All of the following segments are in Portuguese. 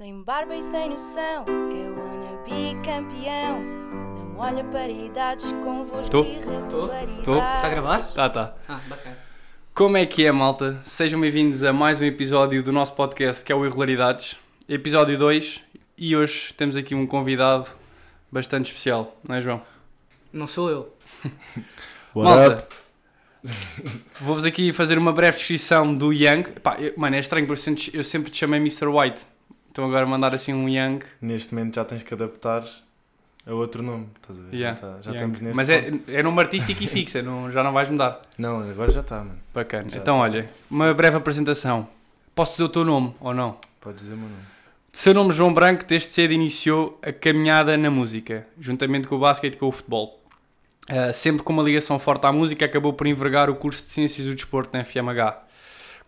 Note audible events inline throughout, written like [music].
Sem barba e sem noção, eu wanna be campeão. Não olha para idades convosco Tô. irregularidades. Tô. Está a gravar? Tá, tá. Ah, bacana. Como é que é, malta? Sejam bem-vindos a mais um episódio do nosso podcast que é o Irregularidades, episódio 2. E hoje temos aqui um convidado bastante especial, não é, João? Não sou eu. [laughs] malta, vou-vos aqui fazer uma breve descrição do Young. Pá, eu- mano, é estranho porque eu sempre- eu sempre te chamei Mr. White. Então agora mandar assim um Young. Neste momento já tens que adaptar a outro nome, estás a ver? Yeah, já tá- já estamos nesse Mas ponto. é, é nome artístico e fixa, não, já não vais mudar. Não, agora já está, mano. Bacana. Já então, tá. olha, uma breve apresentação. Posso dizer o teu nome ou não? Podes dizer o meu nome. De seu nome João Branco, desde cedo iniciou a caminhada na música, juntamente com o basquete e com o futebol. Ah, sempre com uma ligação forte à música, acabou por envergar o curso de Ciências do Desporto na FMH.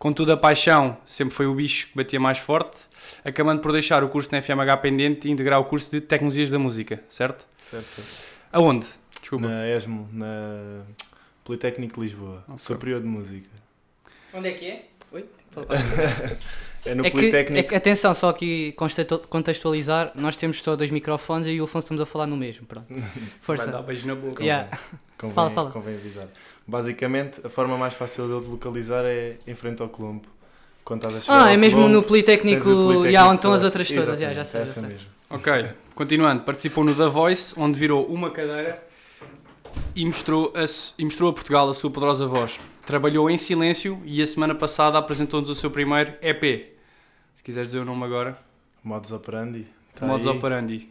Contudo, a paixão sempre foi o bicho que batia mais forte, acabando por deixar o curso na FMH pendente e integrar o curso de Tecnologias da Música, certo? Certo, certo. Aonde? Desculpa. Na ESMO, na Politécnico de Lisboa, Ok. Superior de Música. Onde é que é? Oi? [laughs] É no É que, Politécnico. é que, atenção, só aqui contextualizar, nós temos só dois microfones e o Afonso estamos a falar no mesmo, pronto. [laughs] Vai Força. dar beijo na boca. Yeah. convém, Fala, fala. convém avisar. Basicamente, a forma mais fácil de eu te localizar é em frente ao Colombo. Quando estás a chegar Ah, ao é mesmo Colombo, no Politécnico, Politécnico e onde estão as outras todas, já, já sei, é já essa sei. mesmo. Ok, continuando, participou no The Voice, onde virou uma cadeira e mostrou a, e mostrou a Portugal a sua poderosa voz. Trabalhou em silêncio e a semana passada apresentou-nos o seu primeiro EP. Se quiseres dizer o nome agora, Modus operandi. Tá Modus aí, Operandi.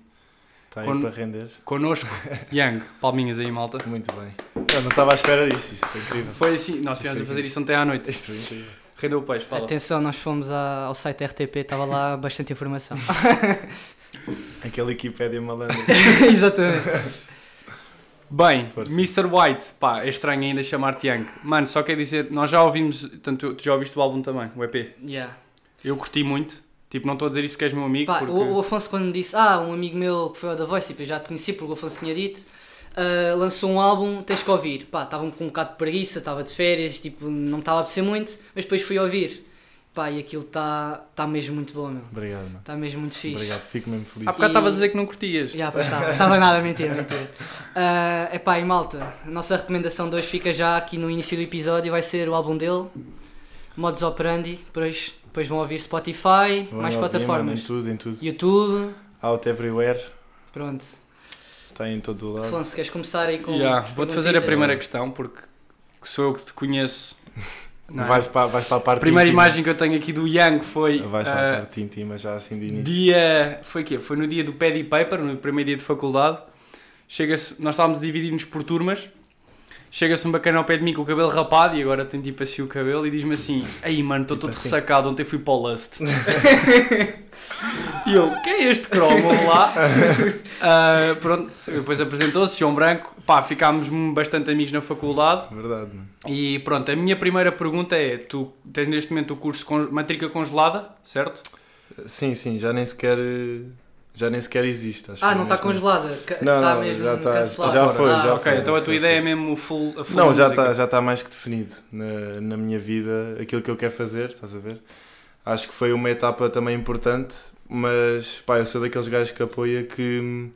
Tá aí Con- para render. Connosco, [laughs] Young. Palminhas aí, malta. Muito bem. Eu não estava à espera disto, isto foi incrível. Foi assim, nós estivemos a fazer isto ontem à noite. Isto foi incrível. Rendeu o peixe, fala. Atenção, nós fomos à- ao site RTP, estava lá [laughs] bastante informação. [laughs] Aquela Wikipédia malandra. Exatamente. Bem, Força. Mr. White, pá, é estranho ainda chamar-te Young. Mano, só quer dizer, nós já ouvimos, tanto tu já ouviste o álbum também, o EP. Yeah. Eu curti muito, tipo, não estou a dizer isto porque és meu amigo, Pá, porque... o, o Afonso quando me disse, ah, um amigo meu que foi ao The Voice, tipo, eu já te conheci porque o Afonso tinha dito, ah, lançou um álbum, tens que ouvir. Pá, estava com um bocado de preguiça, estava de férias, tipo, não estava a apetecer muito, mas depois fui ouvir. Pá, e aquilo está tá mesmo muito bom, meu. Obrigado, mano. Está mesmo muito fixe. Obrigado, fico mesmo feliz. Há bocado estavas a dizer que não curtias. Já, pois estava. Estava nada, mentira, mentira. É epá, e malta, a nossa recomendação de hoje fica já aqui no início do episódio, vai ser o álbum dele, Modus Operandi, depois, depois vão ouvir Spotify, Vão mais ouvir, plataformas, Em tudo, em tudo. YouTube, Out everywhere. pronto. Está em todo o lado. Afonso, queres começar aí com... Yeah, Vou-te fazer a primeira questão, porque sou eu que te conheço. [laughs] não é? Vais, para, vais para a parte A primeira íntima. imagem que eu tenho aqui do Young foi Vais para a ah, parte íntima já assim de início. dia. Foi quê? Foi no dia do Paddy Paper, no primeiro dia de faculdade. Chega-se, nós estávamos divididos por turmas. Chega-se um bacana ao pé de mim com o cabelo rapado e agora tem tipo assim o cabelo e diz-me assim: Aí mano, estou Tipo todo assim. ressacado, ontem fui para o Lust. [laughs] [laughs] e eu, quem é este cromo? Lá. [laughs] Ah, pronto, depois apresentou-se, João Branco. Pá, ficámos bastante amigos na faculdade. Verdade, mano. E pronto, a minha primeira pergunta é: tu tens neste momento o curso con matrícula congelada, certo? Sim, sim, já nem sequer. Já nem sequer existe. Acho Ah, que não está congelada, Não, está não, mesmo já está- cancelada. já foi, Ah, já ok, foi, então a tua foi. ideia é mesmo full. A full Não, já está já tá mais que definido na, na minha vida aquilo que eu quero fazer, estás a ver? Acho que foi uma etapa também importante, mas pá, eu sou daqueles gajos que apoia que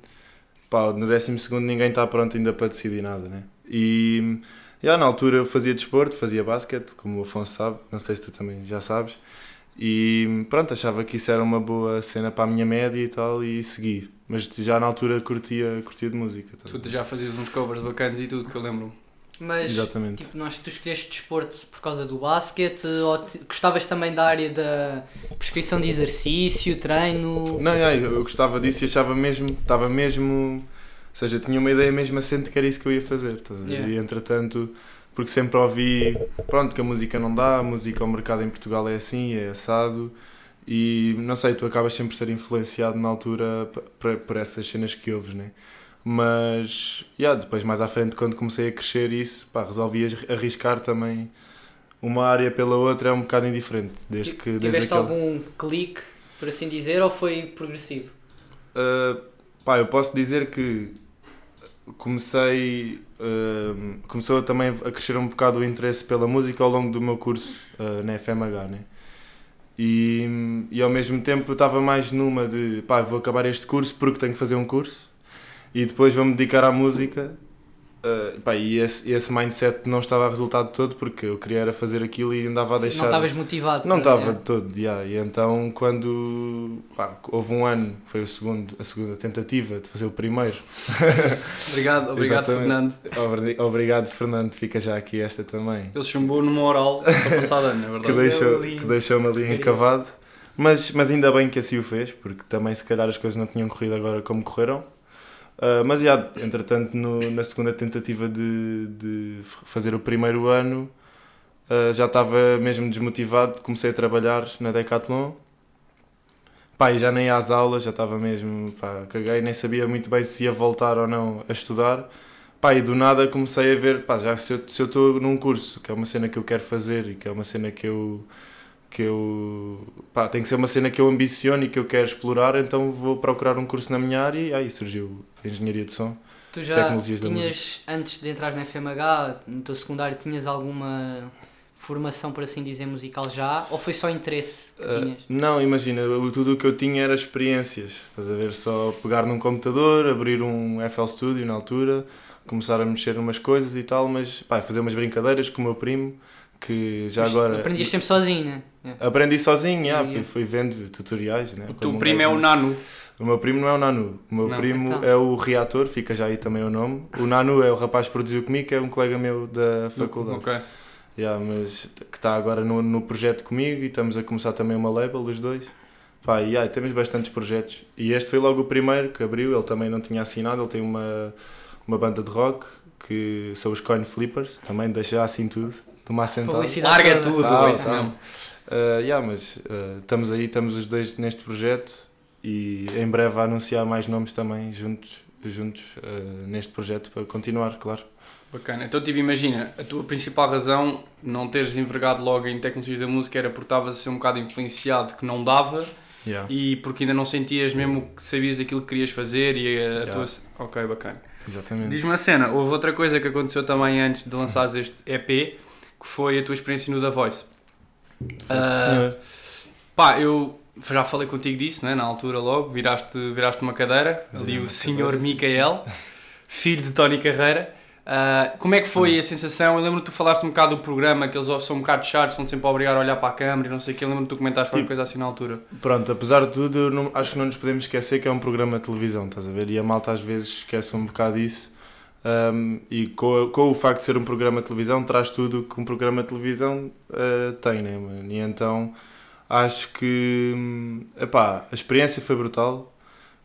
pá, no 12 ninguém está pronto ainda para decidir nada, né? E já, na altura eu fazia desporto, fazia basquete, como o Afonso sabe, não sei se tu também já sabes, e pronto, achava que isso era uma boa cena para a minha média e tal, e segui. Mas já na altura curtia, curtia de música. estás a Tu já fazias uns covers bacanas e tudo que eu lembro. Mas, Exatamente. tipo, nós, tu escolheste desporto por causa do basquete ou te- gostavas também da área da prescrição de exercício, treino? Não, já, eu eu gostava disso e achava mesmo, estava mesmo, ou seja, tinha uma ideia mesmo assente que era isso que eu ia fazer, estás a ver? Yeah. E entretanto, porque sempre ouvi, pronto, que a música não dá, a música, o mercado em Portugal é assim, é assado, e não sei, tu acabas sempre por ser influenciado na altura por, por essas cenas que ouves, né? Mas, já, depois mais à frente, quando comecei a crescer isso, pá, resolvi arri- arriscar também uma área pela outra, é um bocado indiferente, desde que... Desde Tiveste aquele... algum clique, por assim dizer, ou foi progressivo? Uh, pá, eu posso dizer que comecei uh, começou também a crescer um bocado o interesse pela música ao longo do meu curso uh, na FMH né? E, e ao mesmo tempo eu estava mais numa de pá, vou acabar este curso porque tenho que fazer um curso e depois vou-me dedicar à música. Uh, pá, e esse, esse mindset não estava a resultar de todo porque eu queria era fazer aquilo e andava a deixar. Não estavas motivado. Não estava é. de todo, yeah. e então quando pá, houve um ano, foi o segundo, a segunda tentativa de fazer o primeiro. [laughs] Obrigado, obrigado. Fernando. Obri- Obrigado, Fernando, fica já aqui esta também. Ele chumbou numa oral para passar ano, é Que, verdade. deixou, ali- que deixou-me ali Queria. encavado. Mas, mas ainda bem que assim o fez, porque também se calhar as coisas não tinham corrido agora como correram. Ah, mas já, entretanto, no- na segunda tentativa de, de fazer o primeiro ano, ah, já estava mesmo desmotivado, comecei a trabalhar na Decathlon. Pá, e já nem às aulas, já estava mesmo, pá, caguei, nem sabia muito bem se ia voltar ou não a estudar. Pá, e do nada comecei a ver, pá, já se eu estou num curso, que é uma cena que eu quero fazer e que é uma cena que eu que eu pá, tem que ser uma cena que eu ambiciono e que eu quero explorar, então vou procurar um curso na minha área e aí surgiu a engenharia de som. Tu já Tecnologias tinhas, antes de entrar na FMH, no teu secundário, tinhas alguma formação, por assim dizer, musical já? Ou foi só interesse que Ah, tinhas? não, imagina, tudo o que eu tinha era experiências. Estás a ver? Só pegar num computador, abrir um FL Studio na altura, começar a mexer numas coisas e tal, mas pá, fazer umas brincadeiras com o meu primo, que já Mas agora. Aprendias sempre sozinho, né? É. Aprendi sozinho, já, Yeah, fui, yeah. fui vendo tutoriais. Né? O teu primo é o Nano. O meu primo não é o Nanu. O meu Não. primo Então. é o Reator, fica já aí também o nome. O Nanu é o rapaz que produziu comigo, que é um colega meu da faculdade. Ok. Yeah, mas que está agora no, no projeto comigo e estamos a começar também uma label, os dois. Pá, e yeah, temos bastantes projetos. E este foi logo o primeiro que abriu, ele também não tinha assinado, ele tem uma, uma banda de rock que são os Coin Flippers, também deixa assim tudo, de uma assentada. Publicidade Larga toda. tudo, Tá, é isso tá. mesmo. Uh, yeah, mas uh, estamos aí, estamos os dois neste projeto e em breve a anunciar mais nomes também juntos, juntos uh, neste projeto para continuar, claro. Bacana. Então, tipo, imagina, a tua principal razão não teres envergado logo em tecnologias da música era porque estavas a ser um bocado influenciado que não dava Yeah. e porque ainda não sentias mesmo que sabias aquilo que querias fazer e a, a Yeah. tua... Ok, bacana. Exatamente. Diz-me uma cena, houve outra coisa que aconteceu também antes de lançares este EP, que foi a tua experiência no The Voice. Senhor. Pá, eu já falei contigo disso, né? na altura logo, viraste, viraste uma cadeira, ali o senhor Micael, filho de Tony Carreira. Ah, como é que foi a sensação? Eu lembro que tu falaste um bocado do programa, que eles são um bocado chatos, são sempre a obrigar a olhar para a câmera e não sei o que. Eu lembro que tu comentaste Tipo, coisa assim na altura. Pronto, apesar de tudo, não- acho que não nos podemos esquecer que é um programa de televisão, estás a ver? E a malta às vezes esquece um bocado isso. Um, e com, com o facto de ser um programa de televisão, traz tudo que um programa de televisão uh, tem, né, mano? E então acho que hum, epá, a experiência foi brutal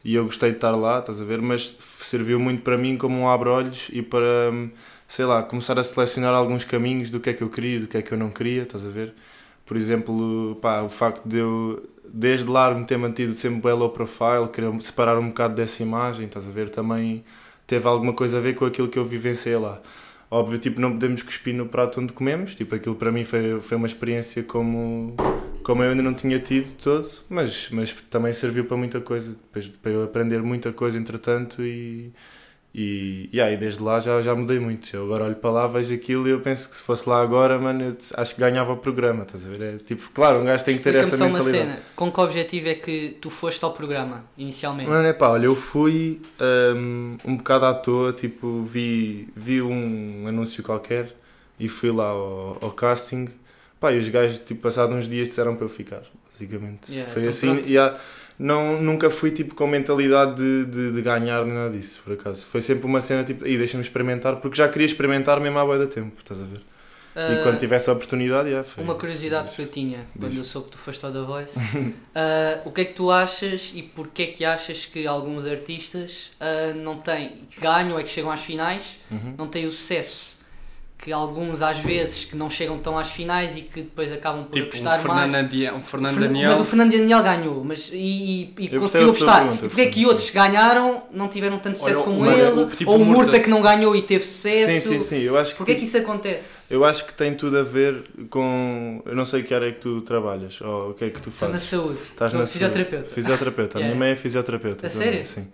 e eu gostei de estar lá, estás a ver? Mas serviu muito para mim como um abre-olhos e para, hum, sei lá, começar a selecionar alguns caminhos do que é que eu queria do que é que eu não queria, estás a ver? Por exemplo, pá, o facto de eu, desde lá, me ter mantido sempre bem low profile, querer separar um bocado dessa imagem, estás a ver? Também teve alguma coisa a ver com aquilo que eu vivenciei lá. Óbvio, tipo, não podemos cuspir no prato onde comemos, tipo, aquilo para mim foi, foi uma experiência como, como eu ainda não tinha tido todo, mas, mas também serviu para muita coisa, depois, para eu aprender muita coisa entretanto e, e, e aí desde lá já, já mudei muito. Eu agora olho para lá, vejo aquilo e eu penso que se fosse lá agora, mano, eu acho que ganhava o programa, estás a ver? É, tipo, claro, um gajo tem que ter essa só uma mentalidade. cena. Com que objetivo é que tu foste ao programa, inicialmente? Mano, é pá, olha, eu fui um, um bocado à toa, tipo, vi, vi um anúncio qualquer e fui lá ao, ao casting. Pá, e os gajos, tipo, passados uns dias disseram para eu ficar, basicamente. Yeah, Foi então assim, pronto. e há- não, nunca fui, tipo, com mentalidade de, de, de ganhar nem nada disso, por acaso. Foi sempre uma cena, tipo, aí deixa-me experimentar, porque já queria experimentar mesmo há bué da tempo, estás a ver? Ah, e quando tivesse a oportunidade, já foi. Uma curiosidade que eu tinha quando Diz. eu soube que tu foste ao The Voice. [laughs] Ah, o que é que tu achas e porquê é que achas que alguns artistas ah, não têm, que ganham é que chegam às finais, Uhum. não têm o sucesso? Que alguns às vezes que não chegam tão às finais e que depois acabam por Tipo, um apostar Fernando, mais. Andi- um Fernando Fernan- Daniel. Mas o Fernando Daniel ganhou, mas e, e, e conseguiu apostar. pergunta, porque é que outros que ganharam não tiveram tanto sucesso Olha, como o- ele? o- tipo ou o Murta Murta que não ganhou e teve sucesso? Sim, sim, sim, eu acho que. Porquê é tipo, que isso acontece? Eu acho que tem tudo a ver com. Eu não sei que área é que tu trabalhas ou o que é que tu Estou na fazes. saúde. Estás Estou na fisioterapeuta. Fisioterapeuta. A minha mãe é fisioterapeuta. A também, sério? Sim.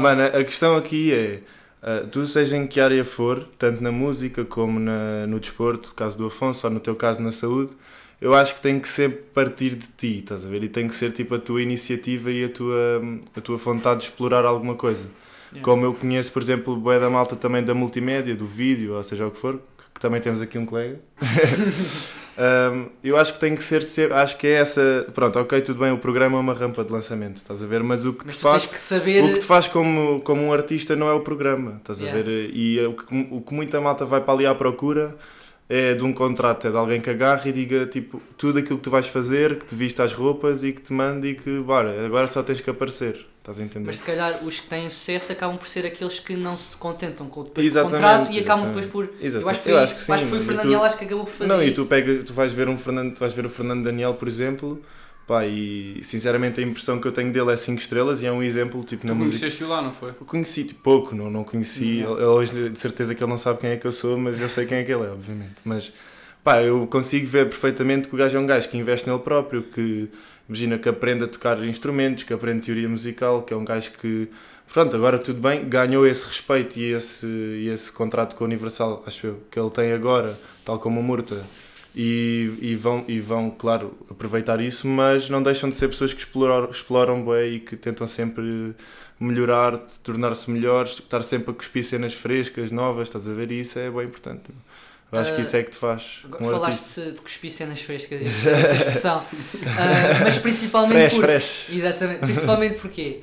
Mano, a questão aqui é. Ah, tu, seja em que área for, tanto na música como na, no desporto, no caso do Afonso, ou no teu caso na saúde, eu acho que tem que sempre partir de ti, estás a ver? E tem que ser tipo a tua iniciativa e a tua, a tua vontade de explorar alguma coisa. Yeah. Como eu conheço, por exemplo, o da malta também da multimédia, do vídeo, ou seja o que for, que também temos aqui um colega. [laughs] Um, eu acho que tem que ser sempre, acho que é essa, pronto, ok, tudo bem, o programa é uma rampa de lançamento, estás a ver, mas o que Mas te faz, que saber. o que te faz como, como um artista não é o programa, estás Yeah. a ver, e o que, o que muita malta vai para ali à procura é de um contrato, é de alguém que agarre e diga, tipo, tudo aquilo que tu vais fazer, que te vista as roupas e que te mande e que, bora, agora só tens que aparecer, estás a entender? Mas se calhar os que têm sucesso acabam por ser aqueles que não se contentam com, o Exatamente, contrato e acabam exatamente. depois por. Eu Exato. acho que foi, Eu acho que sim, acho que foi o e Fernando tu- Daniel acho que acabou por fazer Não, e tu, pega, tu vais ver um Fernando, tu vais ver o Fernando Daniel, por exemplo, pá, e sinceramente a impressão que eu tenho dele é 5 estrelas e é um exemplo tipo na Tu música. conheceste-o lá, não foi? Eu conheci tipo, pouco, não, não conheci. Ele- Hoje de certeza que ele não sabe quem é que eu sou, mas eu sei quem é que ele é, obviamente. Mas pá, eu consigo ver perfeitamente que o gajo é um gajo que investe nele próprio, que imagina que aprende a tocar instrumentos, que aprende teoria musical, que é um gajo que pronto, agora tudo bem, ganhou esse respeito e esse, e esse contrato com a Universal, acho eu, que ele tem agora, tal como o Murta. E, e, vão, e vão, claro, aproveitar isso, mas não deixam de ser pessoas que exploram, exploram bem e que tentam sempre melhorar, tornar-se melhores, estar sempre a cuspir cenas frescas, novas, estás a ver? E isso é bem importante. Eu acho que Ah, isso é que te faz um. Falaste de cuspir cenas frescas, essa expressão. [laughs] Ah, mas principalmente Fresh, por... fresh. Exatamente. Principalmente porquê?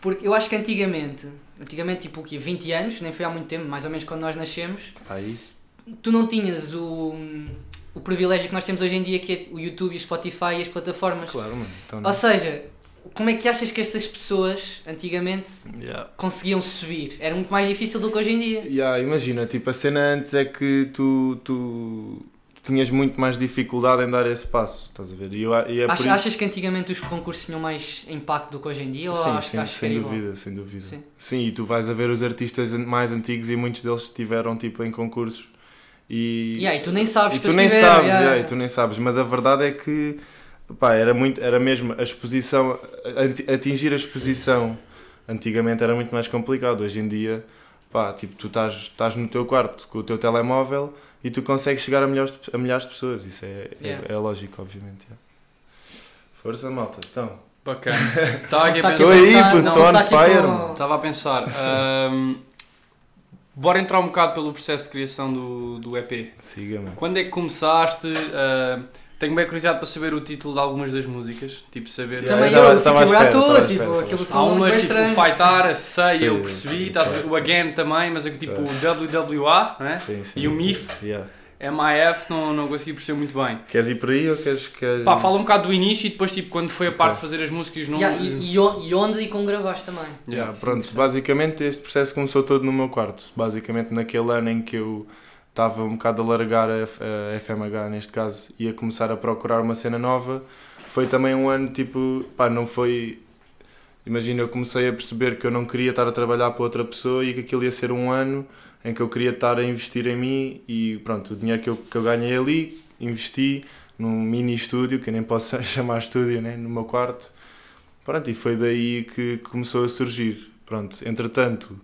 Porque eu acho que antigamente, antigamente tipo o quê? 20 anos, nem foi há muito tempo, mais ou menos quando nós nascemos, Pá, isso. tu não tinhas o, o privilégio que nós temos hoje em dia que é o YouTube e o Spotify e as plataformas. Claro, mano. Então, Ou seja, como é que achas que estas pessoas antigamente yeah. conseguiam subir? Era muito mais difícil do que hoje em dia. Yeah, imagina, tipo, a cena antes é que tu, tu, tu tinhas muito mais dificuldade em dar esse passo, estás a ver? E, eu, e é por Achas, isso- achas que antigamente os concursos tinham mais impacto do que hoje em dia? Sim, sim, sem igual? dúvida, sem dúvida. Sim. Sim. e tu vais a ver os artistas mais antigos e muitos deles estiveram tipo em concursos. E, Yeah, e tu nem sabes e que tu nem tiveram, sabes, yeah. yeah, e tu nem sabes, mas a verdade é que pá, era muito, era mesmo a exposição, ati- atingir a exposição antigamente era muito mais complicado. Hoje em dia, pá, tipo, tu estás, estás no teu quarto com o teu telemóvel e tu consegues chegar a milhares, de- a milhares de pessoas. Isso é, Yeah. é, é lógico, obviamente. yeah. Força, malta. Então, Bacana. [laughs] Estava aqui a pensar. a aí, tô on fire, com-. Estava a pensar. ahm, bora entrar um bocado pelo processo de criação do, do EP. siga, mano. Quando é que começaste? ahm, tenho bem curiosidade para saber o título de algumas das músicas. Tipo, saber. Também eu tava- eu, tava à fiquei à espera, tipo, aquilo Há umas bem tipo o. Fightar, a Sei, eu percebi, a claro. o Again também, mas aqui tipo o WWA, não é? Sim, sim. E o MIF, Yeah. MIF, não, não consegui perceber muito bem. Queres ir por aí ou queres. queres... Pá, fala um bocado do início e depois tipo quando foi a parte de Ok. fazer as músicas não. Yeah, e, e on- e onde e com gravaste também. Yeah, sim, pronto, basicamente este processo começou todo no meu quarto. Basicamente naquele ano em que eu estava um bocado a largar a, a FMH, neste caso, e a começar a procurar uma cena nova, foi também um ano tipo, pá, não foi. Imagina, eu comecei a perceber que eu não queria estar a trabalhar para outra pessoa e que aquilo ia ser um ano em que eu queria estar a investir em mim e pronto, o dinheiro que eu, que eu ganhei ali, investi num mini estúdio, que nem posso [laughs] chamar estúdio, né? no meu quarto. Pronto, e foi daí que começou a surgir. Pronto, entretanto,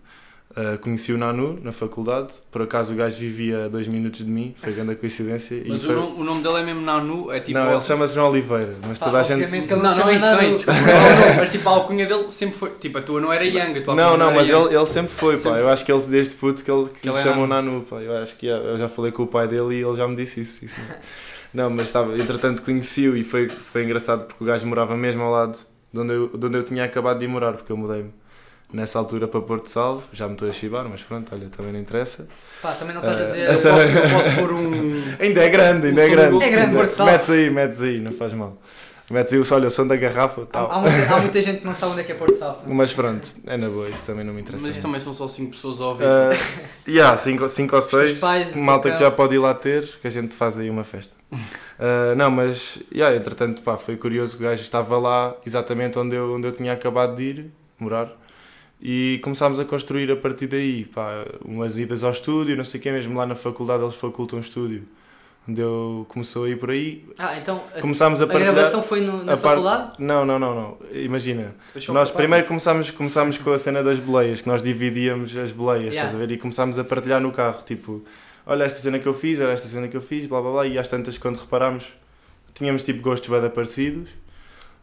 ah, conheci o Nanu na faculdade, por acaso o gajo vivia a dois minutos de mim, foi grande coincidência. Mas e o, foi... nome, o nome dele é mesmo Nanu, é tipo. Não, ele chama-se João Oliveira, mas toda a gente. obviamente que ele Não, não, não é isso, não é Nanu. isso. desculpa. [laughs] Não, não, mas tipo a alcunha dele sempre foi. Tipo, a tua não era Young, a tua Não, não, mas ele, ele sempre foi, pá. Sempre Eu acho que ele desde puto que ele, que Que lhe ele é chamam Nanu. Nanu, pá. Eu acho que já, eu já falei com o pai dele e ele já me disse isso. isso. Não, mas estava, entretanto conheci-o e foi, foi engraçado porque o gajo morava mesmo ao lado de onde eu, de onde eu tinha acabado de ir morar, porque eu mudei-me nessa altura para Porto Salvo, já me estou a chibar, mas pronto, olha, também não interessa. Pá, também não estás a Ah, dizer. [laughs] Eu posso, eu posso pôr um. [laughs] Ainda é grande, ainda é som do grande. É grande, Porto Salvo. Metes aí, metes aí, não faz mal. Metes aí o olha, o som da garrafa, Há, tal. há muita, há muita gente que não sabe onde é que é Porto Salvo. Mas pronto, é na boa, isso também não me interessa. Mas isto muito. também são só 5 pessoas a ouvir. Uh, yeah, cinco, cinco ou seis, Os pais, o malta que já pode ir lá ter, que a gente faz aí uma festa. Uh, [laughs] não, mas, yeah, entretanto, pá, foi curioso que o gajo estava lá exatamente onde eu, onde eu tinha acabado de ir, morar, e começámos a construir a partir daí, pá, umas idas ao estúdio, não sei o quê, mesmo lá na faculdade eles facultam um estúdio, onde eu começou a ir por aí, Ah, então a, começámos a a gravação foi no- na faculdade? Não, não, não, não, imagina, Deixa eu nós primeiro começámos, começámos com a cena das boleias, que nós dividíamos as boleias, Yeah. estás a ver? E começámos a partilhar no carro, tipo, olha esta cena que eu fiz, olha esta cena que eu fiz, blá blá blá, e às tantas quando reparámos, tínhamos tipo gostos bem parecidos.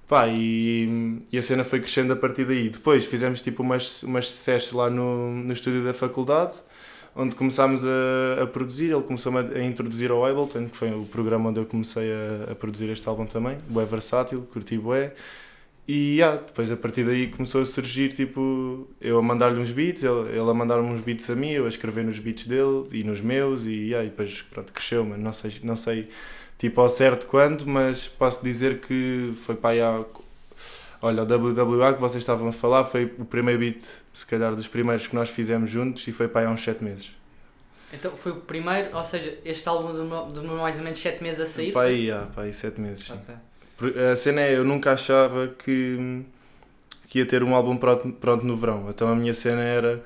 Pá, e, e a cena foi crescendo a partir daí. Depois fizemos tipo umas, umas sessions lá no, no estúdio da faculdade, onde começámos a, a produzir. Ele começou a, a introduzir ao Ableton, que foi o programa onde eu comecei a, a produzir este álbum também. Bué versátil, curti bué. E yeah, depois a partir daí começou a surgir tipo eu a mandar-lhe uns beats, ele, ele a mandar-me uns beats a mim, eu a escrever nos beats dele e nos meus e, yeah, e depois pronto, cresceu, mas não sei, não sei tipo ao certo quando, mas posso dizer que foi para aí há, olha, o WWA que vocês estavam a falar foi o primeiro beat, se calhar dos primeiros que nós fizemos juntos e foi para aí há uns 7 meses. Então foi o primeiro, ou seja, este álbum demorou, demorou mais ou menos 7 meses a sair? Para aí, yeah, para aí 7 meses. sim. Ok. A cena é, eu nunca achava que, que ia ter um álbum pronto, pronto no verão. Então a minha cena era.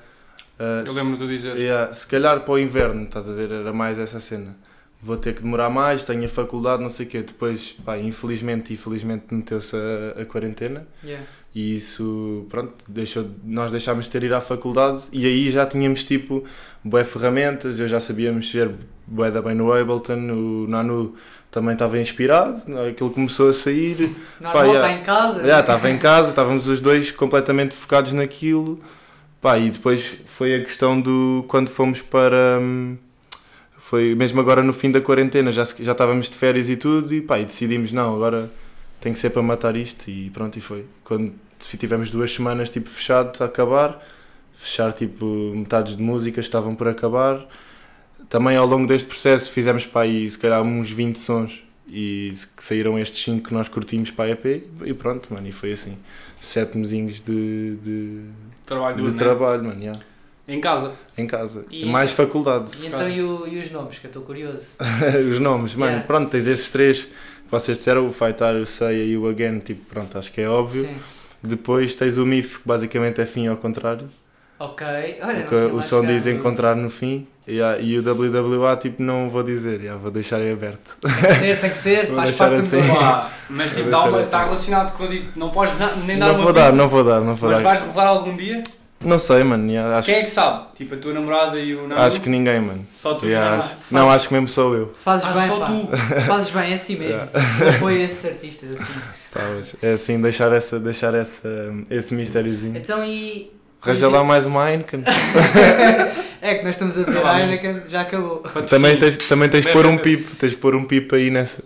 uh, Eu lembro-me de dizer. Yeah, se calhar para o inverno, estás a ver? Era mais essa cena. Vou ter que demorar mais, tenho a faculdade, não sei o quê. Depois, pá, infelizmente, infelizmente meteu-se a, a quarentena Yeah. e isso, pronto, deixou, nós deixámos de ter ir à faculdade e aí já tínhamos tipo boé ferramentas, eu já sabia mexer bué da bem no Ableton, o Nanu também estava inspirado, aquilo começou a sair. Normal, Pá, yeah. em casa. Já, estava em casa, estávamos os dois completamente focados naquilo. Pá, e depois foi a questão do. Quando fomos para. hum, Foi mesmo agora no fim da quarentena, já, já estávamos de férias e tudo, e pá, e decidimos: não, agora tem que ser para matar isto, e pronto, e foi. Quando tivemos duas semanas tipo fechado a acabar, fechar tipo metades de músicas estavam por acabar. Também ao longo deste processo fizemos para aí se calhar uns 20 sons e saíram estes 5 que nós curtimos para a EP e pronto, mano, e foi assim. Sete mesinhos de, de, Trabalho de né? trabalho, mano, yeah. Em casa. em casa. E- E mais faculdade. E então e, o- e os nomes, que eu estou curioso. [laughs] Os nomes, mano, Yeah. pronto, tens esses três que vocês disseram, o Fightar, o Seiya e o Again, tipo, pronto, acho que é óbvio. Sim. Depois tens o MIF, que basicamente é fim ao contrário. Ok. Olha, não Porque o som diz encontrar no fim. Yeah, e o WWA, tipo, não vou dizer, yeah, vou deixar em aberto. Tem que ser, tem que ser, faz parte assim. do negócio. Pá, mas tipo, assim. está relacionado com. Tipo, não podes na- nem dar Não uma vou pista, dar, não vou dar, não vou Mas dar. vais revelar algum dia? Não sei, mano, yeah, acho, Quem é que sabe? Tipo, a tua namorada e o Nando? acho que ninguém, mano. Só tu Yeah, o acho- não, acho que mesmo sou eu. Fazes Ah, bem, só pá. tu. [laughs] Fazes bem, é assim mesmo. Yeah. Eu apoio esses artistas assim. Tá, mas é assim, deixar, essa, deixar essa, esse mistériozinho. Então e. Arranja lá mais uma Heineken. [laughs] É que nós estamos a ver a Heineken, já acabou. Também tens, também tens que pôr um pipo, tens que pôr um pipo aí nessa.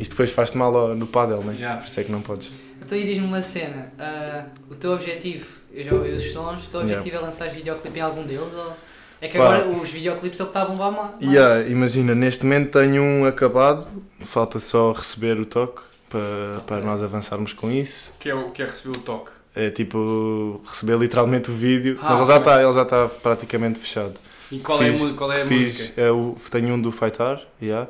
Isto depois faz-te mal no paddle, né? Já. Por isso é que não podes. Então e diz-me uma cena. ah, o teu objetivo, eu já ouvi os sons, o teu Yeah. objetivo é lançar videoclipe em algum deles? Ou... É que Pá. agora os videoclipes é o que está a bombar mais. Yeah, imagina, neste momento tenho um acabado, falta só receber o toque para, para nós avançarmos com isso. Que é o que é receber o toque. É tipo receber literalmente o vídeo, Ah, mas ele já está ele já está praticamente fechado. E qual Fiz- é a, qual é a Fiz, música? é o, tenho um do Faitar, yeah,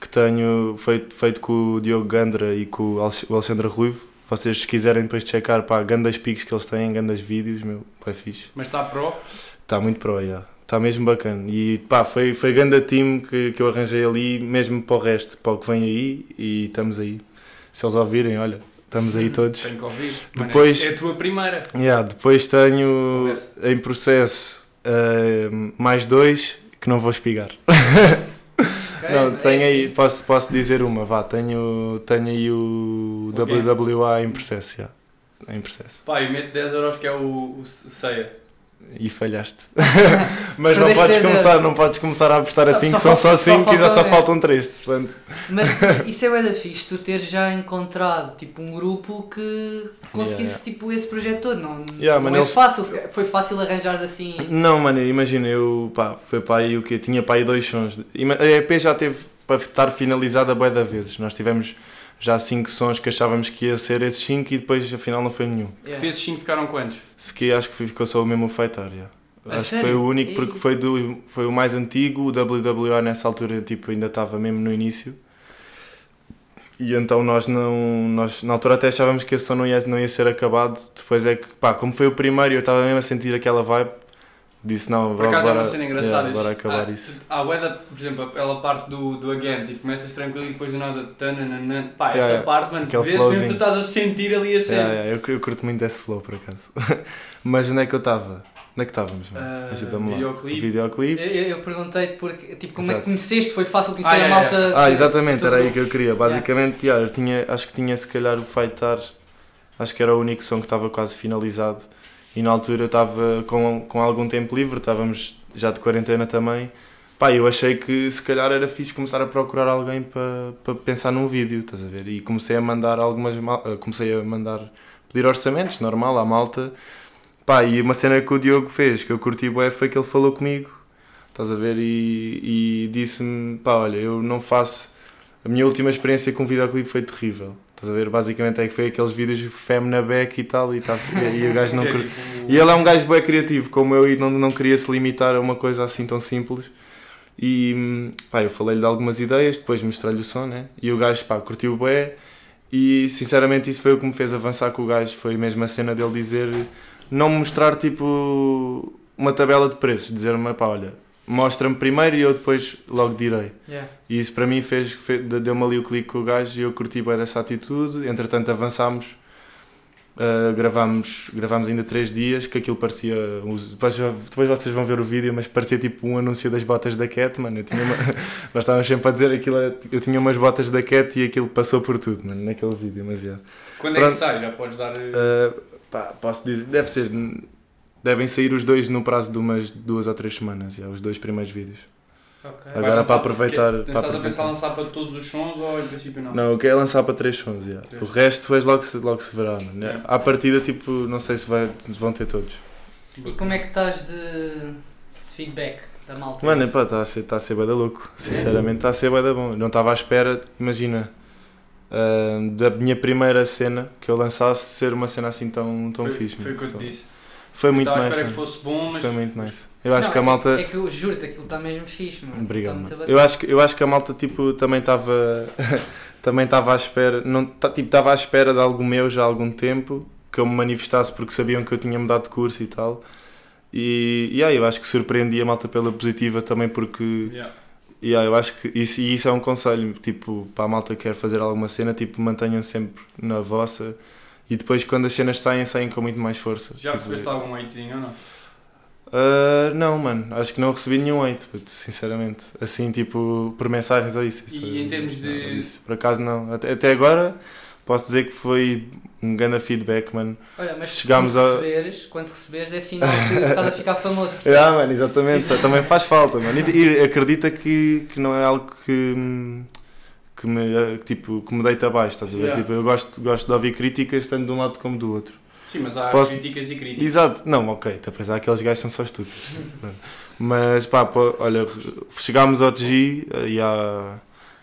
que tenho feito, feito com o Diogo Gandra e com o Alexandre Ruivo. Vocês se quiserem depois checar, pá, grandes pics que eles têm, grandes vídeos, meu, é fixe. Mas está pro? Está muito pro, yeah. Está mesmo bacana. E pá, foi, foi grande time que, que eu arranjei ali, mesmo para o resto, para o que vem aí, e estamos aí. Se eles ouvirem, olha, estamos aí todos. Tenho que ouvir. Mano, Depois- É a tua primeira. Yeah, depois tenho em processo eh, mais dois que não vou espigar. [laughs] Ok? Não, É tenho aí, assim. posso, posso dizer uma, vá, tenho, tenho aí o Ok. WWA em processo, já. Em processo. Pá, e mete 10 euros que é o, o ceia. E falhaste. [laughs] Mas não podes, 10 começar, não podes começar a apostar assim, só que são só falta- só 5 e já só falta- faltam 3. Portanto, Mas [laughs] isso, é bué da fixe, tu teres já encontrado tipo, um grupo que conseguisse Yeah, yeah. tipo, esse projeto todo. Não, Yeah, não é eles- fácil, foi fácil arranjar assim. não, mano, imagina, eu, pá, foi para aí o quê? Tinha para aí dois sons. A EP já teve para estar finalizada bué da vezes. Nós tivemos já 5 sons que achávamos que ia ser esses 5 e depois afinal não foi nenhum. Yeah. Desses 5 ficaram quantos? Se que acho que ficou só o mesmo Feitar, yeah. Acho que sério? foi o único Ih. porque foi, do, foi o mais antigo, o WWA nessa altura tipo, ainda estava mesmo no início. E então nós não. Nós, na altura até achávamos que esse som não ia, não ia ser acabado. Depois é que, pá, como foi o primeiro e eu estava mesmo a sentir aquela vibe, disse não, Por acaso é bora, uma cena engraçada. yeah, acabar ah, isso. Há a Weda, por exemplo, aquela parte do, do again, tipo, começas tranquilo e depois do nada. Tanananan. Pá, Yeah, essa parte, mano, vê-se mesmo tu estás a sentir ali a cena. Yeah, yeah, eu, eu curto muito desse flow por acaso. [laughs] Mas onde é que eu estava? Onde é que estávamos, mano? Ah, Ajuda-me lá. videoclipe. Eu, eu, eu perguntei-te porque, tipo, como é que Exato. conheceste? Foi fácil conhecer Ah, a é, malta? Ah, exatamente, era aí que eu queria. Yeah. Basicamente, yeah, eu tinha, acho que tinha se calhar o Fightar, acho que era o único som que estava quase finalizado. E na altura eu estava com, com algum tempo livre, estávamos já de quarentena também. Pá, eu achei que se calhar era fixe começar a procurar alguém para para pensar num vídeo, estás a ver? E comecei a mandar algumas. eh, Comecei a mandar. pedir orçamentos, normal, à malta. Pá, e uma cena que o Diogo fez, que eu curti bué, foi que ele falou comigo, estás a ver? E, e disse-me: pá, olha, eu não faço. A minha última experiência com videoclipe foi terrível. Estás a ver? Basicamente é que foi aqueles vídeos femme na beck e tal, e, tá, e, o [laughs] gajo não é tipo- E ele é um gajo bem criativo, como eu, e não, não queria se limitar a uma coisa assim tão simples. E pá, eu falei-lhe de algumas ideias, depois mostrei-lhe o som, né? E o gajo, pá, curtiu bué. E sinceramente isso foi o que me fez avançar com o gajo. Foi mesmo a cena dele dizer, não me mostrar tipo uma tabela de preços, dizer-me, pá, olha, mostra-me primeiro e eu depois logo direi. Yeah. E isso para mim fez, fe- deu-me ali o clique com o gajo e eu curti bem dessa atitude. Entretanto, avançámos, uh, gravámos, gravámos ainda três dias, que aquilo parecia. Depois, depois vocês vão ver o vídeo, mas parecia tipo um anúncio das botas da Cat, mano. Eu tinha uma- [laughs] nós estávamos sempre a dizer aquilo. Eu tinha umas botas da Cat e aquilo passou por tudo, mano, naquele vídeo, mas yeah. Quando é que Pronto. sai? Já podes dar. Uh, pá, posso dizer, deve ser. Devem sair os dois no prazo de umas duas ou três semanas, yeah, os dois primeiros vídeos. Ok. vais agora para aproveitar- para Estás a pensar lançar para todos os sons ou em princípio não? Não, eu quero lançar para três sons, yeah. Três. o resto depois logo se, logo se verá. Mano. Yeah. À partida, tipo, não sei se, vai, se vão ter todos. E como é que estás de, de feedback da malta? Mano, pá, está a ser, tá a ser bué da louco. Sinceramente, está a ser bué da bom. Não estava à espera, imagina, ah, da minha primeira cena que eu lançasse ser uma cena assim tão, tão foi, fixe. Foi o que eu te Então, disse. Foi muito Estava à nice. espera que mano. fosse bom, mas. Foi muito nice. Eu acho Não, que a é- malta. É, que eu juro-te, aquilo está mesmo fixe, mano. Obrigado, mano. muito Eu acho, que, eu acho que a malta tipo, também estava [laughs] também estava à espera, não, tá- tipo, estava à espera de algo meu já há algum tempo que eu me manifestasse porque sabiam que eu tinha mudado de curso e tal. E, e aí eu acho que surpreendi a malta pela positiva também porque Yeah. e aí eu acho que isso, e isso é um conselho, tipo, para a malta que quer fazer alguma cena, tipo, mantenham sempre na vossa e depois quando as cenas saem, saem com muito mais força. Já Tipo, recebeste algum hatezinho ou não? ah, não, mano, acho que não recebi nenhum hate, puto, sinceramente. Assim, tipo, por mensagens ou isso. E isso, em termos de- não, isso, por acaso não. Até, até agora posso dizer que foi um grande feedback, mano. Olha, mas Chegámos quando a- receberes, quando receberes é sinal que [laughs] estás a ficar famoso. [laughs] Ah, portanto. mano, exatamente. Também faz falta, mano. E, e acredita que, que não é algo que. Que me, eh, tipo, que me deita abaixo, estás a ver? Yeah. Tipo, eu gosto, gosto de ouvir críticas tanto de um lado como do outro. Sim, mas há Posso- críticas e críticas. Exato, não, ok, depois há aqueles gajos que são só estúpidos. [laughs] Mas pá, pô, olha, chegámos ao G e há,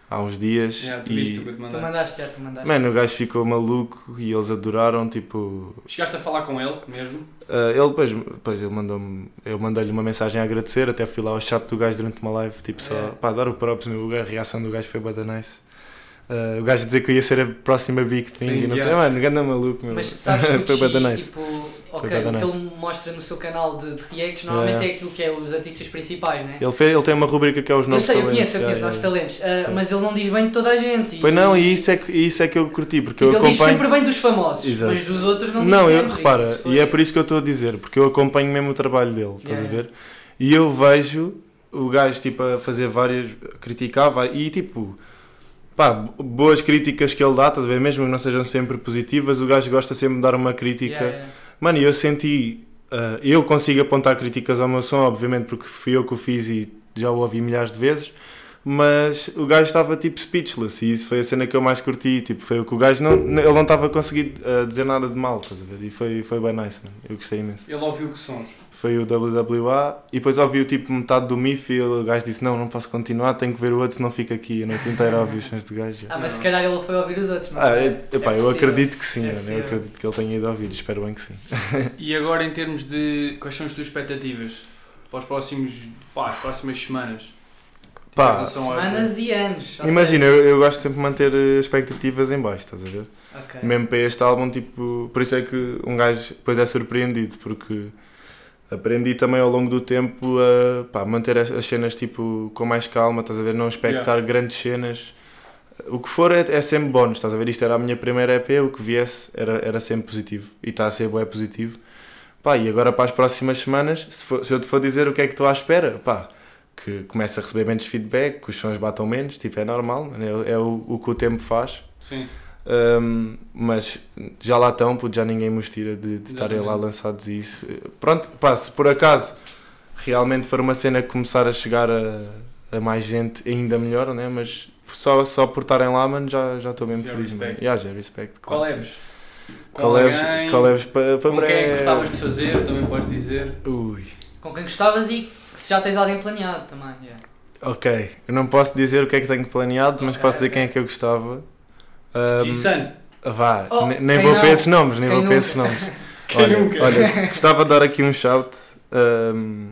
há uns dias Yeah, tu e. Tu mandei. mandaste, já, tu mandaste. Mano, o gajo ficou maluco e eles adoraram, tipo. Chegaste a falar com ele mesmo? ah, ele depois, depois ele mandou-me. Eu mandei-lhe uma mensagem a agradecer, até fui lá ao chat do gajo durante uma live, tipo só. É. Pá, dar o props, meu, a reação do gajo foi bada nice. Ah, o gajo dizer que eu ia ser a próxima Big Thing Sim, e não sei, yeah. mano, ganda maluco, meu. Mas sabes [laughs] que foi bada nice. tipo, ok, o que nice. ele mostra no seu canal de, de reacts normalmente Yeah. é aquilo que é os artistas principais, né? Ele, fez, ele tem uma rubrica que é os novos sei, eu talentos. conheço, eu yeah, conheço yeah, novos talentos, Sim. mas ele não diz bem de toda a gente. Pois não, e isso é que, isso é que eu curti, porque eu ele diz acompanho. sempre bem dos famosos, Exato. mas dos outros não, Não, diz eu, sempre. repara, foi- e é por isso que eu estou a dizer, porque eu acompanho mesmo o trabalho dele, estás Yeah. a ver? E eu vejo o gajo tipo a fazer várias, criticar várias, e tipo, pá, boas críticas que ele dá, estás a ver? Mesmo que não sejam sempre positivas, o gajo gosta sempre de dar uma crítica. Yeah, yeah. Mano, eu senti, ah, eu consigo apontar críticas ao meu som, obviamente, porque fui eu que o fiz e já o ouvi milhares de vezes. Mas o gajo estava tipo speechless e isso foi a cena que eu mais curti. Tipo, foi o que o gajo não. Ele não estava a conseguir ah, dizer nada de mal, estás a ver? E foi, foi bem nice, mano. Eu gostei imenso. Ele ouviu que sons? Foi o WWA e depois ouviu tipo metade do MIF e o gajo disse: Não, não posso continuar, tenho que ver o outro, senão fico aqui a noite inteira a ouvir os sons do gajo. Ah, mas se calhar ele foi ouvir os outros, não Ah, sei. é, epá, É eu acredito que sim, É mano. Eu acredito que ele tenha ido ouvir, espero bem que sim. [laughs] E agora em termos de quais são as tuas expectativas para os próximos, pá, as próximas semanas? Pá, Semanas e anos. Imagina, eu, eu gosto sempre de manter eh, expectativas em baixo, estás a ver? seja, ok. Mesmo para este álbum, tipo, por isso é que um gajo depois é surpreendido, porque aprendi também ao longo do tempo a pá, manter as, as cenas tipo, com mais calma, estás a ver? Não expectar grandes cenas. O que for é, é sempre bónus, estás a ver? Isto era a minha primeira EP, o que viesse era, era sempre positivo e está a ser positivo. Pá, e agora para as próximas semanas, se, for- se eu te for dizer o que é que estou à espera, pá, que comece a receber menos feedback, que os sons batam menos, tipo, é normal, mano, é, é o, o que o tempo faz. Sim. Um, mas já lá estão, puto, já ninguém nos tira de, de estarem lá lançados e isso. Pronto, pá, se por acaso realmente for uma cena que começar a chegar a, a mais gente, ainda melhor, né? Mas só, só por estarem lá, mano, já já estou mesmo Já feliz, mano. respect. Yeah, já respect. claro. Collabs. Com Collabs, para pa Com quem que breve. gostavas de fazer, também podes dizer. Ui. Com quem gostavas e se já tens alguém planeado também. yeah. Ok, eu não posso dizer o que é que tenho planeado, mas Ok, posso dizer ok. quem é que eu gostava. Um, G-Sun. Vá, Oh, ne- nem vou não? para esses nomes, nem Quem vou para esses [laughs] nomes. Quem olha, nunca? olha, gostava de dar aqui um shout um,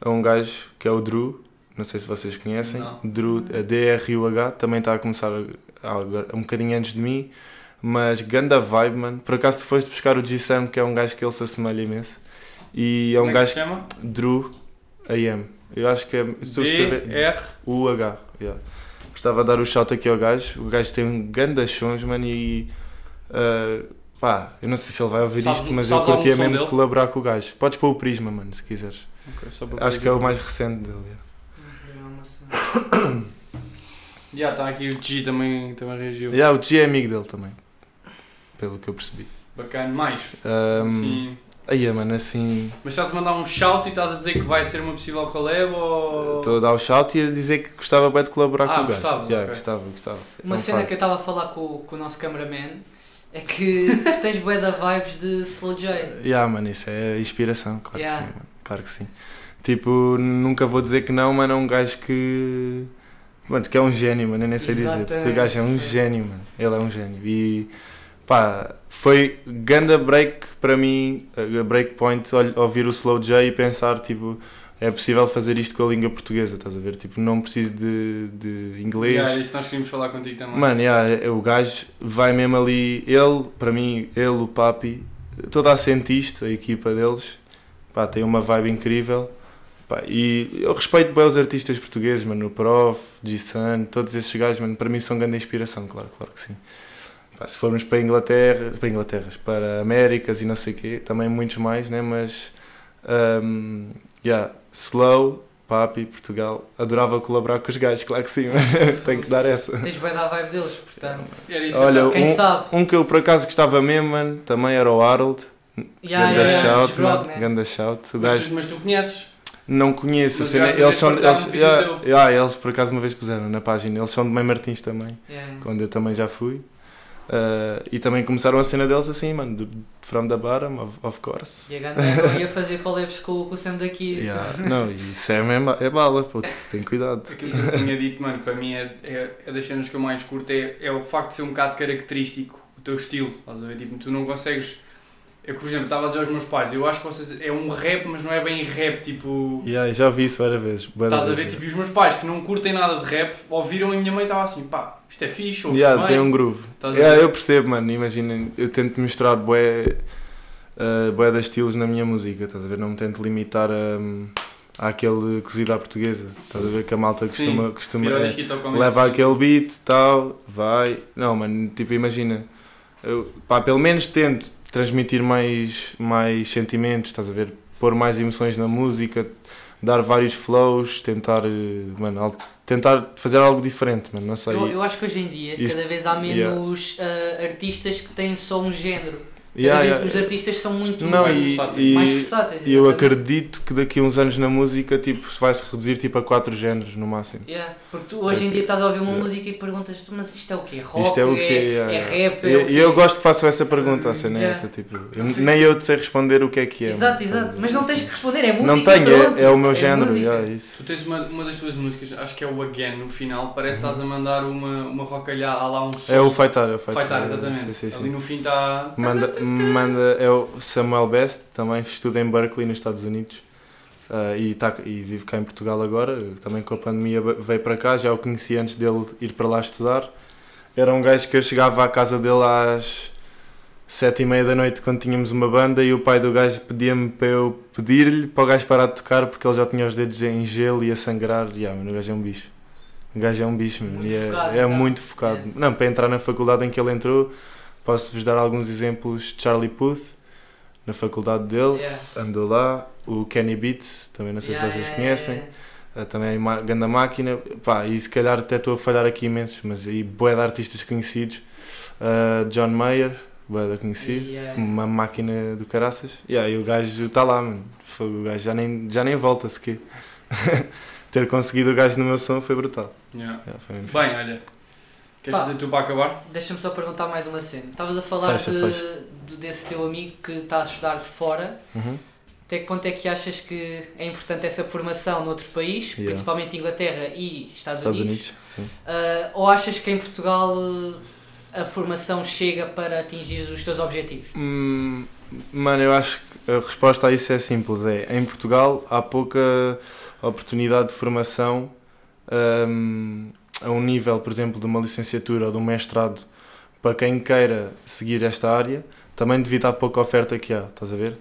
a um gajo que é o Drew, não sei se vocês conhecem. Não. Drew, a D-R-U-H, também está a começar agora- um bocadinho antes de mim, mas ganda vibe, mano. Por acaso tu foste buscar o G-Sam, que é um gajo que ele se assemelha imenso. E é um Como é que gajo, se chama? Drew AM. Eu acho que é. Se eu escrever. D-R. UH, yeah. Gostava de dar o shout aqui ao gajo. O gajo tem um grande sons, mano, e. uh, pá, eu não sei se ele vai ouvir Sabes- isto, mas eu curtia mesmo de dele? colaborar com o gajo. Podes pôr o Prisma, mano, se quiseres. Ok, só para Acho que é o mais recente dele. yeah. [coughs] Já está aqui o G também, também reagiu. Yeah, o G é amigo dele também. Pelo que eu percebi. Bacana, mais. Um, Sim. Aí, mano, assim. Mas estás a mandar um shout e estás a dizer que vai ser uma possível collab ou. Estou a dar o shout e a dizer que gostava bem de colaborar Ah, com o gajo. gostavas, Yeah, ok. Gostava, gostava. Uma É um cena que eu estava a falar com, com o nosso cameraman é que tu tens bué da vibes de Slow J. Yeah, mano, isso é inspiração, claro Yeah. que sim, mano. Claro que sim. Tipo, nunca vou dizer que não, mano, é um gajo que. Mano, que é um gênio, mano, eu nem sei dizer. Porque o gajo é um Exatamente. gênio, mano. Ele é um gênio. E pá, foi ganda break para mim, a break point, ol- ouvir o Slow J e pensar, tipo, é possível fazer isto com a língua portuguesa, estás a ver? Tipo, não preciso de, de inglês. Yeah, era isso nós queríamos falar contigo também. Mano, yeah, é- o gajo vai mesmo ali, ele, para mim, ele, o Papi, toda a Cientista, a equipa deles, pá, tem uma vibe incrível. Pá, e eu respeito bem os artistas portugueses, mano, o Prof, G-Sun, todos esses gajos, mano, para mim são grande inspiração, claro, claro que sim. Se formos para a Inglaterra, para Inglaterras, para Américas e não sei o quê, também muitos mais, né, mas, um, yeah, Slow, Papi, Portugal, adorava colaborar com os gajos, claro que sim, [laughs] tenho que dar essa. Tens bué da vibe deles, portanto. Era isso Olha, que eu Quem um- sabe? Um que eu por acaso gostava mesmo, mano, também era o Harold. Yeah, ganda yeah, yeah, shout, mano. né? Ganda shout. O mas, gajo tu, mas tu conheces. não conheço. Mas a cena- os gajos eles são. Eles, um yeah, yeah, eles por acaso uma vez puseram na página. Eles são de Mãe Martins também, Yeah. onde eu também já fui. Uh, e também começaram a cena deles assim, mano, do, from the bottom, of, of course. E a Ganda [laughs] eu ia fazer collabs com, com o Sam daqui. Yeah, Não, e Sam é, é bala, pô, tem cuidado. Aquilo que eu tinha dito, mano, para mim é, é, é das cenas que eu mais curto, é, é o facto de ser um bocado característico o teu estilo, estás a ver? Tipo, tu não consegues. Eu, por exemplo, estava a dizer aos meus pais, eu acho que vocês. É um rap, mas não é bem rap, tipo. Yeah, já vi isso várias vezes. Estás a ver? vezes. Tipo, e os meus pais que não curtem nada de rap ouviram e a minha mãe estava assim, pá, isto é fixe, ouve Yeah, tem um groove. A Yeah, eu percebo, mano. Imagina, eu tento mostrar bué, uh, bué de estilos na minha música, estás a ver? Não me tento limitar a, àquele cozido à portuguesa. Estás a ver que a malta costuma. costuma Virou é, leva aquele beat, tal, vai. Não, mano, tipo, imagina. Eu, pá, pelo menos tento transmitir mais, mais sentimentos, estás a ver? Pôr mais emoções na música, dar vários flows, tentar, eh, mano, tentar fazer algo diferente, mano, não sei. Eu, eu acho que hoje em dia Isso- cada vez há yeah. menos ah, artistas que têm só um género. Cada Yeah, vez yeah. os artistas são muito Não, mais e, versátil. e- mais versáteis. E eu acredito que daqui a uns anos na música tipo, vai se reduzir tipo, a quatro géneros no máximo. Yeah, Porque tu hoje em dia estás a ouvir uma Yeah. música e perguntas, "Tu, mas isto é o quê? Rock? Isto é o quê? É, Yeah, é yeah. rap? É E o quê?" e eu gosto que façam essa pergunta, a cena é essa, tipo, eu- nem eu te sei responder o que é que é. Exato, mano, exato. Mas não tens que responder, é música. Não tenho, é, é o meu género, música. yeah, é isso. Tu tens uma, uma das tuas músicas, acho que é o Again, no final, parece que estás a mandar uma, uma rocalhada, lá um som. É o Faitar, é o. Faitar, é, exatamente. Sim, sim, sim. Ali no fim está... Manda, manda, é o Samuel Best, também estuda em Berkeley, nos Estados Unidos. ah, e, tá, e vive cá em Portugal agora. Também com a pandemia veio para cá, já o conheci antes dele ir para lá estudar. Era um gajo que eu chegava à casa dele às sete e meia da noite quando tínhamos uma banda e o pai do gajo pedia-me para eu pedir-lhe para o gajo parar de tocar porque ele já tinha os dedos em gelo e a sangrar. E, ah, mano, o gajo é um bicho. O gajo é um bicho, mano, Muito e é, focado, é então. muito focado. Não, para entrar na faculdade em que ele entrou, posso-vos dar alguns exemplos. Charlie Puth, na faculdade dele, Yeah. andou lá. O Kenny Beats, também não sei Yeah, se vocês yeah, conhecem. yeah, Uh, também é uma grande máquina, pá, e se calhar até estou a falhar aqui imensos, mas e bué de artistas conhecidos, Uh, John Mayer, bué de conhecido, Yeah. uma máquina do caraças, yeah, e o gajo está lá, mano, Foi- o gajo já nem, já nem volta sequer. [laughs] Ter conseguido o gajo no meu som foi brutal. Yeah. Yeah, foi Bem, olha. Queres Pá. fazer tu para acabar? Deixa-me só perguntar mais uma cena. Estavas a falar Fecha, de, fecha. de- desse teu amigo que está a estudar fora. Uhum. Até que ponto é que achas que é importante essa formação noutro país, Yeah. principalmente Inglaterra e Estados, Estados Unidos? Unidos, sim. Ah, ou achas que em Portugal a formação chega para atingir os teus objetivos? Hum, mano, eu acho que a resposta a isso é simples. É, em Portugal há pouca oportunidade de formação hum, a um nível, por exemplo, de uma licenciatura ou de um mestrado para quem queira seguir esta área, também devido à pouca oferta que há, estás a ver?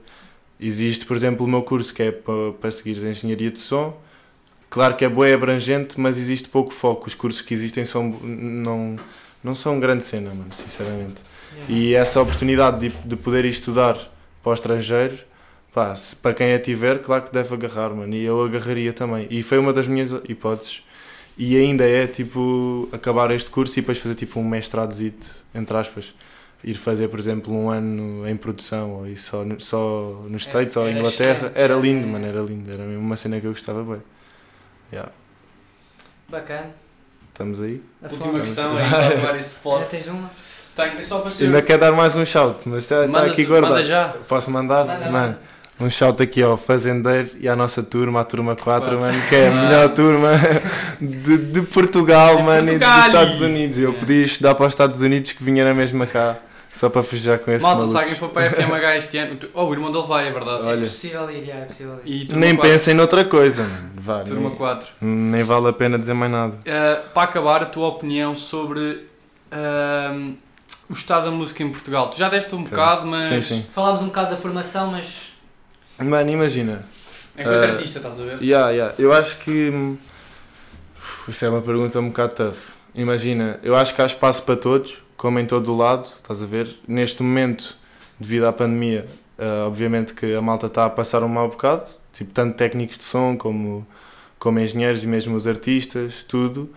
Existe, por exemplo, o meu curso que é para, para seguir Engenharia de Som. Claro que é boa, é abrangente, mas existe pouco foco. Os cursos que existem são, não, não são grande cena, mano, sinceramente. E essa oportunidade de, de poder estudar para o estrangeiro, pá, se, para quem a tiver, claro que deve agarrar, mano. E eu agarraria também. E foi uma das minhas hipóteses. E ainda é, tipo, acabar este curso e depois fazer, tipo, um mestradozito, entre aspas. Ir fazer, por exemplo, um ano em produção, ou ir só, no- só nos States ou em Inglaterra. Era É, lindo, é. mano, era lindo. Era mesmo uma cena que eu gostava bem. Yeah. Bacana. Estamos aí. Afonso, Última questão é [laughs] para acabar esse Ainda pod. tens uma? Tenho, é só para ser. Ainda quer dar mais um shout, mas está, está Manda- aqui Manda guardado. já. Posso mandar? Manda, mano, manda. Um shout aqui ao Fazendeiro e à nossa turma, a turma 4, Quatro. mano, que é a Ah. melhor turma de, de Portugal, De mano, e Portugal. dos Estados Unidos. Eu É. podia estudar para os Estados Unidos que vinha na mesma cá, só para festejar com esses Malta, se malucos. alguém for para a FMH este ano. Oh, o irmão dele vai, é verdade. É Olha. possível ir, é possível ir. E Nem pensem noutra coisa, mano. Vá, Turma nem, 4. nem vale a pena dizer mais nada. Uh, para acabar, a tua opinião sobre um, o estado da música em Portugal. Tu já deste um bocado, mas. Sim, sim. Falámos um bocado da formação, mas Mano, imagina. Enquanto Uh, artista, estás a ver? Yeah, yeah. Eu acho que. uf, Isso é uma pergunta um bocado tough. Imagina, eu acho que há espaço para todos, como em todo o lado, estás a ver? Neste momento, devido à pandemia, ah, obviamente que a malta está a passar um mau bocado, tipo, tanto técnicos de som como, como engenheiros e mesmo os artistas, tudo.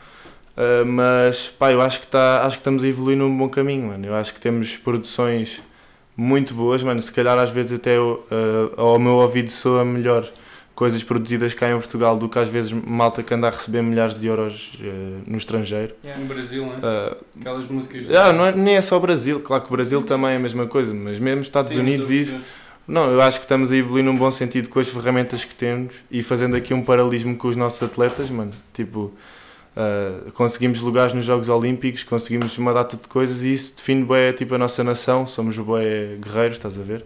Ah, mas, pá, eu acho que, tá, acho que estamos a evoluir num bom caminho, mano. Eu acho que temos produções muito boas, mano. Se calhar às vezes até eu, ah, ao meu ouvido soa melhor coisas produzidas cá em Portugal do que às vezes malta que anda a receber milhares de euros eh, no estrangeiro. No Brasil, né? Ah, Aquelas músicas. ah, não é, nem é só o Brasil, claro que o Brasil também é a mesma coisa, mas mesmo Estados Sim, Unidos e isso. Não, eu acho que estamos a evoluir num bom sentido com as ferramentas que temos e fazendo aqui um paralelismo com os nossos atletas, mano. Tipo, ah, conseguimos lugares nos Jogos Olímpicos, conseguimos uma data de coisas e isso define bem tipo, a nossa nação, somos bem guerreiros, estás a ver?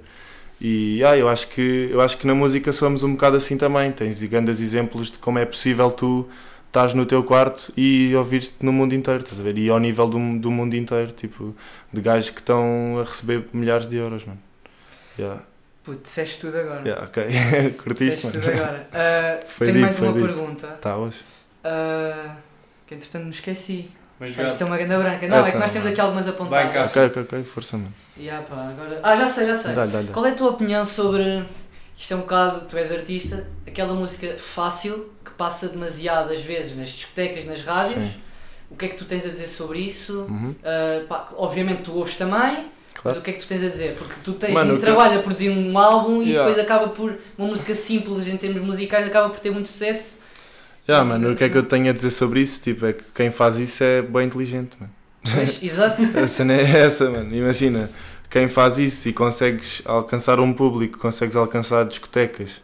E ah, eu, acho que, eu acho que na música somos um bocado assim também. Tens grandes exemplos de como é possível tu estás no teu quarto e ouvires-te no mundo inteiro, estás a ver? E ao nível do, do mundo inteiro, tipo, de gajos que estão a receber milhares de euros, mano. Yeah, putz, disseste tudo agora. yeah, ok. [laughs] Curtiste, Disseste mano. tudo agora. Foi tenho mais uma pergunta. Tá, hoje. Ah, que entretanto me esqueci. Mas Isto é uma grande branca. Não, é que Então, nós temos aqui algumas apontadas. Vai cá. Ok, ok, ok, força, mano. Yeah, pá, agora... Ah, já sei, já sei. Dá-lhe, dá-lhe. Qual é a tua opinião sobre. Isto é um bocado, tu és artista, aquela música fácil que passa demasiado às vezes nas discotecas, nas rádios. Sim. O que é que tu tens a dizer sobre isso? Uhum, Ah, pá, obviamente tu ouves também, mas claro. o que é que tu tens a dizer? Porque tu tens Mano, um o que- trabalho a produzir um álbum e Yeah. depois acaba por uma música simples em termos musicais, acaba por ter muito sucesso. Yeah, mano, o que é que eu tenho a dizer sobre isso? Tipo, é que quem faz isso é bem inteligente, mano. Exato. [laughs] A cena é essa, mano. Imagina, quem faz isso e consegues alcançar um público, consegues alcançar discotecas,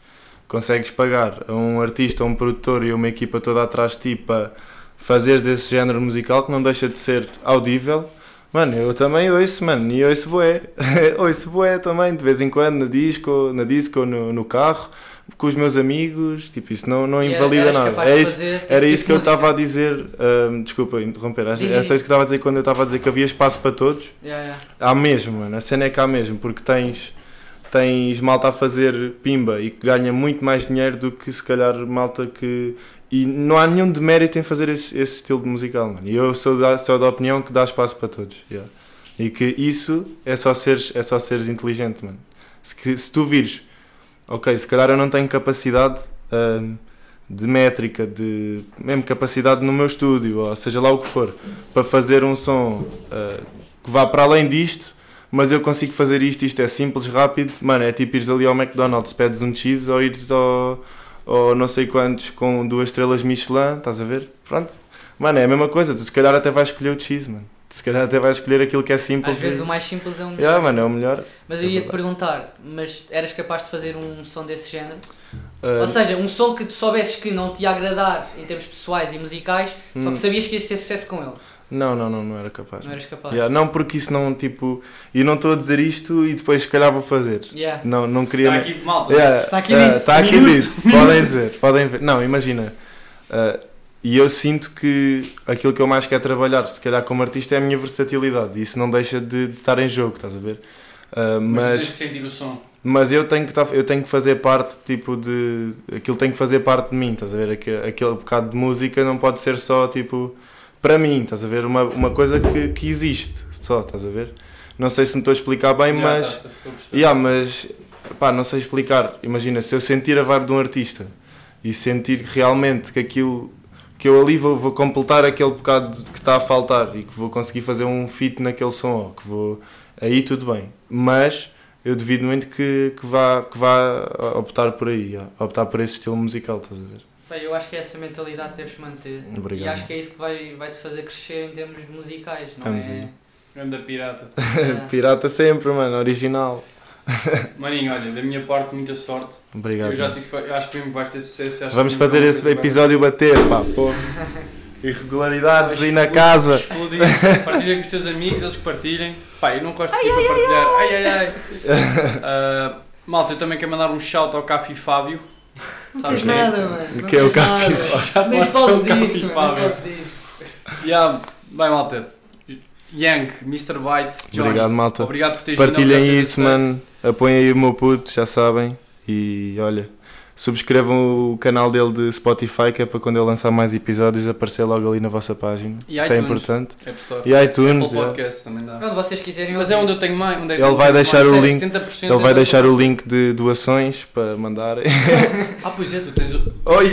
consegues pagar a um artista, a um produtor e uma equipa toda atrás de ti para fazeres esse género musical que não deixa de ser audível. Mano, eu também ouço, mano, e ouço bué. [laughs] ouço bué também, de vez em quando, na disco, na disco, no, no carro, com os meus amigos, tipo, isso não, não invalida nada. É isso, era tipo isso que eu estava a dizer, desculpa interromper, era só isso que eu estava a dizer quando eu estava a dizer que havia espaço para todos. Yeah, yeah. Há mesmo, mano, a cena é que há mesmo, porque tens, tens malta a fazer pimba e que ganha muito mais dinheiro do que se calhar malta que. E não há nenhum demérito em fazer esse, esse estilo de musical, mano. E eu sou da, sou da opinião que dá espaço para todos. yeah. E que isso é só seres, é só seres inteligente, mano. Se, se tu vires, ok, se calhar eu não tenho capacidade hum, de métrica, de mesmo capacidade no meu estúdio, ou seja lá o que for, para fazer um som uh, que vá para além disto, mas eu consigo fazer isto, isto é simples, rápido, mano, é tipo ires ali ao McDonald's, pedes um cheese ou ires ao, ao não sei quantos com duas estrelas Michelin, estás a ver? Pronto. Mano, é a mesma coisa, tu se calhar até vais escolher o cheese, mano. Se calhar até vais escolher aquilo que é simples. Às vezes e- o mais simples é o melhor. Yeah, mano, é o melhor. Mas eu É ia te verdade. perguntar, mas eras capaz de fazer um som desse género? Uh, Ou seja, um som que tu soubesses que não te ia agradar em termos pessoais e musicais, só Hum. que sabias que ias ter sucesso com ele. não, não, não, não era capaz. Não eras capaz. Yeah, não, porque isso não, tipo. E não estou a dizer isto e depois se calhar vou fazer. Yeah. Não, não queria. Está aqui, malta. Yeah, Está aqui yeah, dito. tá aqui Minuto. dito. Podem dizer, podem ver. Não, imagina. uh, e eu sinto que aquilo que eu mais quero trabalhar, se calhar como artista, é a minha versatilidade. E isso não deixa de, de estar em jogo, estás a ver? Uh, Mas, mas, sentir o som. mas eu tenho que tá- eu tenho que fazer parte tipo de aquilo tem que fazer parte de mim estás a ver Aque- aquele bocado de música não pode ser só tipo para mim estás a ver uma, uma coisa que, que existe só estás a ver não sei se me estou a explicar bem Já, mas tá, perceber. yeah, mas pá não sei explicar imagina se eu sentir a vibe de um artista e sentir realmente que aquilo que eu ali vou, vou completar aquele bocado que está a faltar e que vou conseguir fazer um fit naquele som ou que vou aí tudo bem mas eu duvido muito que, que, vá, que vá optar por aí, ó, optar por esse estilo musical, estás a ver? Bem, eu acho que é essa mentalidade que deves manter. Obrigado. E acho que é isso que vai, vai te fazer crescer em termos musicais, não Vamos é? aí. Ganda pirata. Yeah. [laughs] Pirata sempre, mano, original. Maninho, olha, da minha parte, muita sorte. Obrigado. eu já te disse eu acho que mesmo vais ter sucesso. acho Vamos fazer esse vai- episódio bater, pá, pô. [laughs] Irregularidades aí na casa. Explodir, [laughs] Partilha com os teus amigos, eles que partilhem. Pá, eu não gosto de partilhar. Ai, ai, ai. Ah, malta, eu também quero mandar um shout ao Cafi Fábio. Não Sabes quem é? nada, mano. Que é o nada. [laughs] Já Nem fales o disso, Cafi mano. Nem Fábio. fales disso. Yeah, bem, malta. Young, Mr. Byte, Johnny. Obrigado, malta. Obrigado por teres vindo, Partilhem isso, mano. Apoiem aí o meu puto, já sabem. E olha, subscrevam o canal dele de Spotify, que é para quando ele lançar mais episódios aparecer logo ali na vossa página. E Isso é importante. E iTunes, Apple. Podcast também dá. Onde vocês quiserem Mas é onde eu tenho mais. Onde é que Ele vai deixar mais? o link- 70% Ele é vai deixar o link de doações para mandarem. [laughs] Ah, pois é, tu tens o. Oi!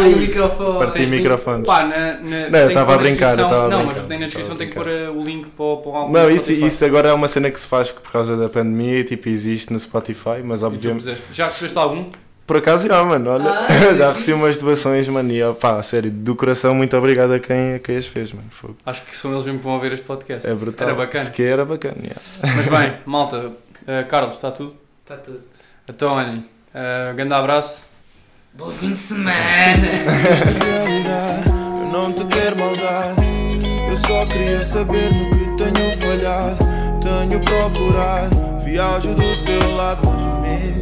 Ai, o microfone. Parti tens- microfone. Pá, na, na, Não, eu estava a brincar, eu a Não, brincar, mas tem na descrição tem que pôr uh, o link para, o- para o álbum. Não, isso, isso agora é uma cena que se faz por causa da pandemia e tipo existe no Spotify, mas obviamente. Já recebeste algum? Por acaso já, mano, olha, Ah, [laughs] já recebi umas doações, mano, e pá, sério, do coração, muito obrigado a quem, a quem as fez, mano. Fogo. Acho que são eles mesmo que vão ouvir este podcast. É brutal. Era bacana. Se que era bacana, yeah. Mas [laughs] bem, malta, uh, Carlos, está tudo? Está Tá tudo. Então, olhem, uh, grande abraço. Bom fim de semana. realidade. [laughs] Eu não te quero maldade. Eu só queria saber no que tenho falhado. Tenho procurado, viajo do teu lado, mas mesmo